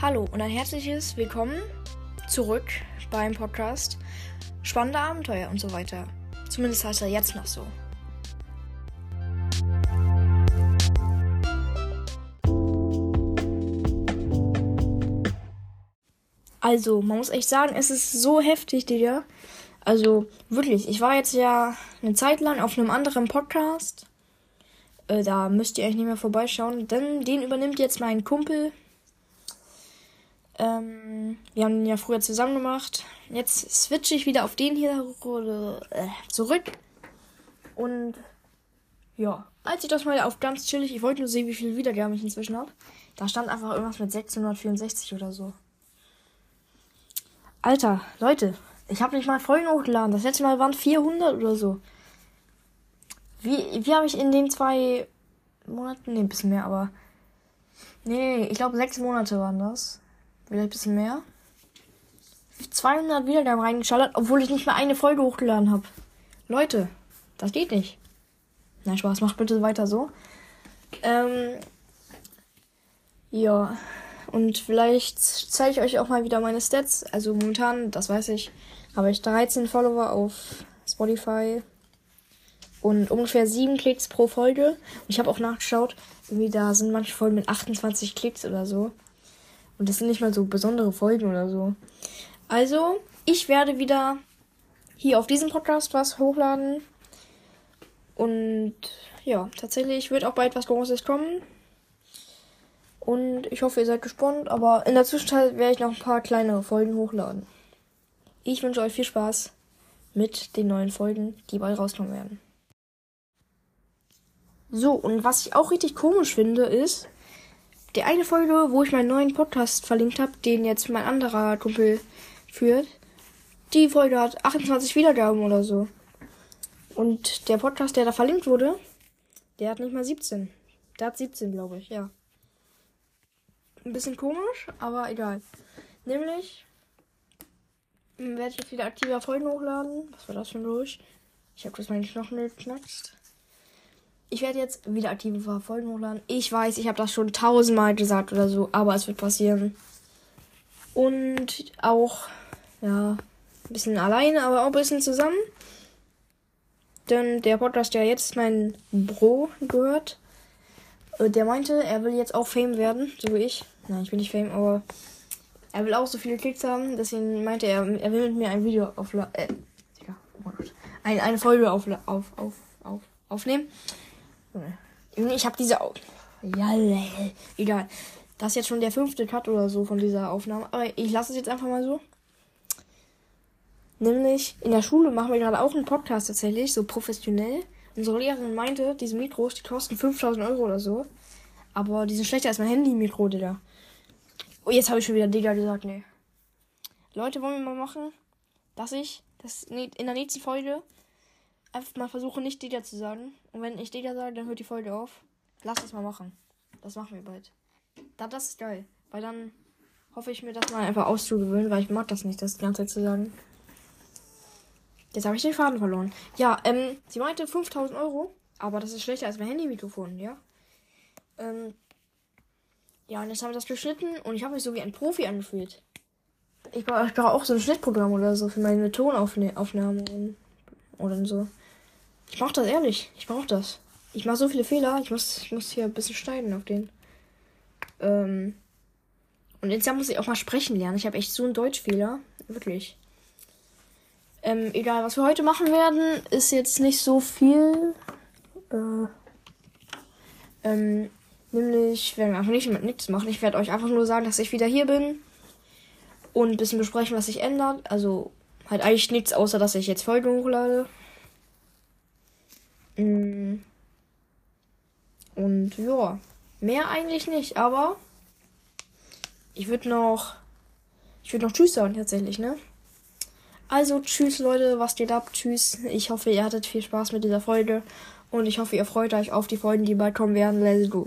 Hallo und ein herzliches Willkommen zurück beim Podcast Spannende Abenteuer und so weiter. Zumindest heißt er jetzt noch so. Also, man muss echt sagen, es ist so heftig, Digga. Also, wirklich, ich war jetzt ja eine Zeit lang auf einem anderen Podcast. Äh, da müsst ihr eigentlich nicht mehr vorbeischauen, denn den übernimmt jetzt mein Kumpel. Ähm, wir haben den ja früher zusammen gemacht. Jetzt switche ich wieder auf den hier äh, zurück. Und ja, als ich das mal auf ganz chillig, ich wollte nur sehen, wie viele Wiedergaben ich inzwischen habe. Da stand einfach irgendwas mit 664 oder so. Alter, Leute, ich habe nicht mal Folgen hochgeladen. Das letzte Mal waren 400 oder so. Wie, wie habe ich in den zwei Monaten, nee, ein bisschen mehr, aber. Nee, ich glaube sechs Monate waren das. Vielleicht ein bisschen mehr. 200 Wiedergaben reingeschallert, obwohl ich nicht mal eine Folge hochgeladen habe. Leute, das geht nicht. Nein, Spaß, macht bitte weiter so. Ähm, ja, und vielleicht zeige ich euch auch mal wieder meine Stats. Also momentan, das weiß ich, habe ich 13 Follower auf Spotify und ungefähr 7 Klicks pro Folge. Und ich habe auch nachgeschaut, irgendwie da sind manche Folgen mit 28 Klicks oder so. Und das sind nicht mal so besondere Folgen oder so. Also, ich werde wieder hier auf diesem Podcast was hochladen. Und ja, tatsächlich wird auch bald was Großes kommen. Und ich hoffe, ihr seid gespannt. Aber in der Zwischenzeit werde ich noch ein paar kleinere Folgen hochladen. Ich wünsche euch viel Spaß mit den neuen Folgen, die bald rauskommen werden. So, und was ich auch richtig komisch finde, ist, die eine Folge, wo ich meinen neuen Podcast verlinkt habe, den jetzt mein anderer Kumpel führt, die Folge hat 28 Wiedergaben oder so. Und der Podcast, der da verlinkt wurde, der hat nicht mal 17. Der hat 17, glaube ich, ja. Ein bisschen komisch, aber egal. Nämlich werde ich jetzt wieder aktiver Folgen hochladen. Was war das für ein Geräusch? Ich habe das meinen Knochen geknackt. Ich werde jetzt wieder aktive Folgen hochladen. Ich weiß, ich habe das schon tausendmal gesagt oder so, aber es wird passieren. Und auch, ja, ein bisschen alleine, aber auch ein bisschen zusammen. Denn der Podcast, der jetzt mein Bro gehört, äh, der meinte, er will jetzt auch Fame werden, so wie ich. Nein, ich bin nicht Fame, aber er will auch so viele Klicks haben. Deswegen meinte er, er will mit mir ein Video aufladen. Äh, Digga, oh Gott. Ein, eine Folge auf, auf, auf, auf, aufnehmen. Ich habe diese. Au ja, egal. Das ist jetzt schon der fünfte Cut oder so von dieser Aufnahme. Aber ich lasse es jetzt einfach mal so. Nämlich, in der Schule machen wir gerade auch einen Podcast tatsächlich, so professionell. Unsere Lehrerin meinte, diese Mikros, die kosten 5000 Euro oder so. Aber die sind schlechter als mein Handy-Mikro, Digga. Oh, jetzt habe ich schon wieder Digga gesagt, nee. Leute, wollen wir mal machen, dass ich das in der nächsten Folge einfach mal versuche, nicht Digga zu sagen. Und wenn ich Digga sage, dann hört die Folge auf. Lass das mal machen. Das machen wir bald. Da, das ist geil. Weil dann hoffe ich mir das mal einfach auszugewöhnen, weil ich mag das nicht, das die ganze Zeit zu sagen. Jetzt habe ich den Faden verloren. Ja, ähm, sie meinte 5000 Euro, aber das ist schlechter als mein Handy-Mikrofon, ja? Ähm, ja, und jetzt haben wir das geschnitten und ich habe mich so wie ein Profi angefühlt. Ich brauche auch so ein Schnittprogramm oder so für meine Tonaufnahmen oder so. Ich brauche das ehrlich. Ich brauche das. Ich mache so viele Fehler. Ich muss, ich muss hier ein bisschen schneiden auf den. Ähm. Und jetzt muss ich auch mal sprechen lernen. Ich habe echt so einen Deutschfehler. Wirklich. Ähm, egal, was wir heute machen werden, ist jetzt nicht so viel. Äh, ähm, nämlich werden wir einfach nicht mit nichts machen. Ich werde euch einfach nur sagen, dass ich wieder hier bin. Und ein bisschen besprechen, was sich ändert. Also halt eigentlich nichts, außer dass ich jetzt Folgen hochlade. Mm. Und ja, mehr eigentlich nicht, aber ich würde noch, ich würde noch Tschüss sagen tatsächlich, ne? Also tschüss Leute, was geht ab? Tschüss. Ich hoffe, ihr hattet viel Spaß mit dieser Folge und ich hoffe, ihr freut euch auf die Folgen, die bald kommen werden. Let's go.